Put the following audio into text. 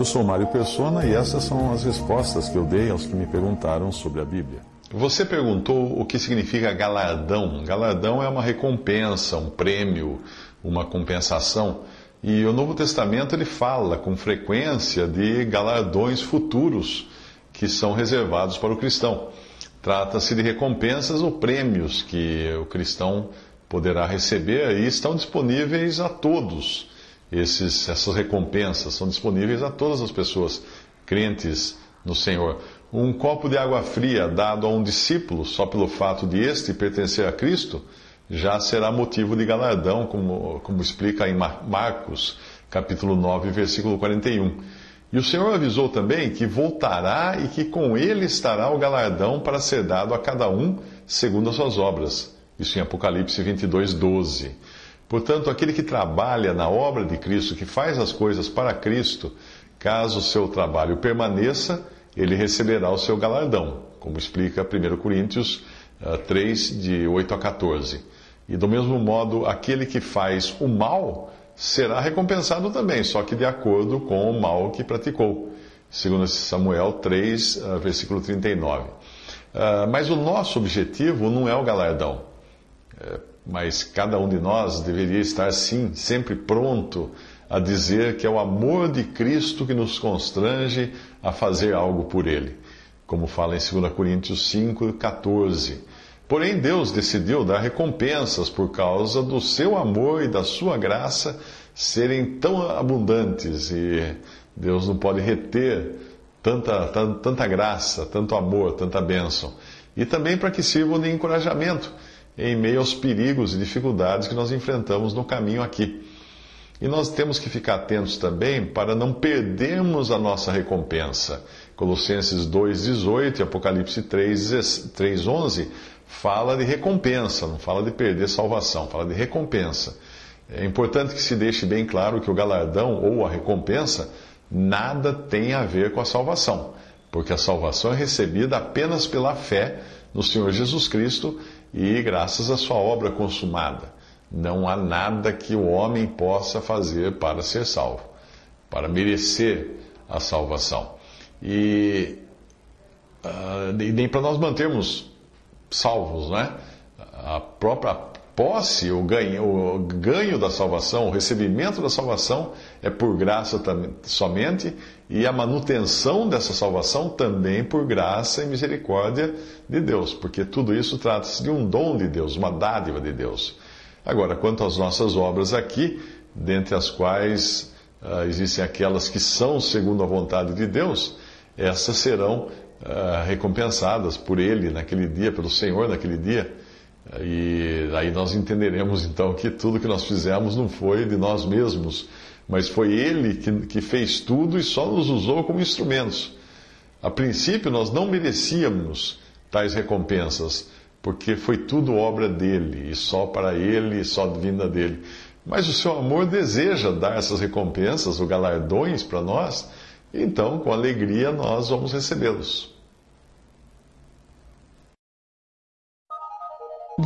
Eu sou Mário Persona e essas são as respostas que eu dei aos que me perguntaram sobre a Bíblia. Você perguntou o que significa galardão. Galardão é uma recompensa, um prêmio, uma compensação. E o Novo Testamento ele fala com frequência de galardões futuros que são reservados para o cristão. Trata-se de recompensas ou prêmios que o cristão poderá receber e estão disponíveis a todos. Esses, essas recompensas são disponíveis a todas as pessoas crentes no Senhor. Um copo de água fria dado a um discípulo só pelo fato de este pertencer a Cristo já será motivo de galardão, como, como explica em Marcos, capítulo 9, versículo 41. E o Senhor avisou também que voltará e que com ele estará o galardão para ser dado a cada um segundo as suas obras. Isso em Apocalipse 22, 12. Portanto, aquele que trabalha na obra de Cristo, que faz as coisas para Cristo, caso o seu trabalho permaneça, ele receberá o seu galardão, como explica 1 Coríntios 3, ah, de 8 a 14. E do mesmo modo, aquele que faz o mal será recompensado também, só que de acordo com o mal que praticou. Segundo Samuel 3, ah, versículo 39. Ah, mas o nosso objetivo não é o galardão. Mas cada um de nós deveria estar, sim, sempre pronto a dizer que é o amor de Cristo que nos constrange a fazer algo por Ele, como fala em 2 Coríntios 5, 14. Porém, Deus decidiu dar recompensas por causa do seu amor e da sua graça serem tão abundantes e Deus não pode reter tanta, tanta, tanta graça, tanto amor, tanta bênção. E também para que sirvam de encorajamento em meio aos perigos e dificuldades que nós enfrentamos no caminho aqui. E nós temos que ficar atentos também para não perdermos a nossa recompensa. Colossenses 2,18 e Apocalipse 3,11 fala de recompensa, não fala de perder salvação, fala de recompensa. É importante que se deixe bem claro que o galardão ou a recompensa nada tem a ver com a salvação, porque a salvação é recebida apenas pela fé no Senhor Jesus Cristo e graças à sua obra consumada. Não há nada que o homem possa fazer para ser salvo, para merecer a salvação. E, uh, nem para nós mantermos salvos, né? A própria posse, o ganho, o ganho da salvação, o recebimento da salvação é por graça somente, e a manutenção dessa salvação também por graça e misericórdia de Deus, porque tudo isso trata-se de um dom de Deus, uma dádiva de Deus. Agora, quanto às nossas obras aqui, dentre as quais uh, existem aquelas que são segundo a vontade de Deus, essas serão uh, recompensadas por Ele naquele dia, pelo Senhor naquele dia. E aí nós entenderemos então que tudo que nós fizemos não foi de nós mesmos, mas foi Ele que, que fez tudo e só nos usou como instrumentos. A princípio nós não merecíamos tais recompensas, porque foi tudo obra dele, e só para ele, e só vinda dele. Mas o seu amor deseja dar essas recompensas, ou galardões para nós, então com alegria nós vamos recebê-los.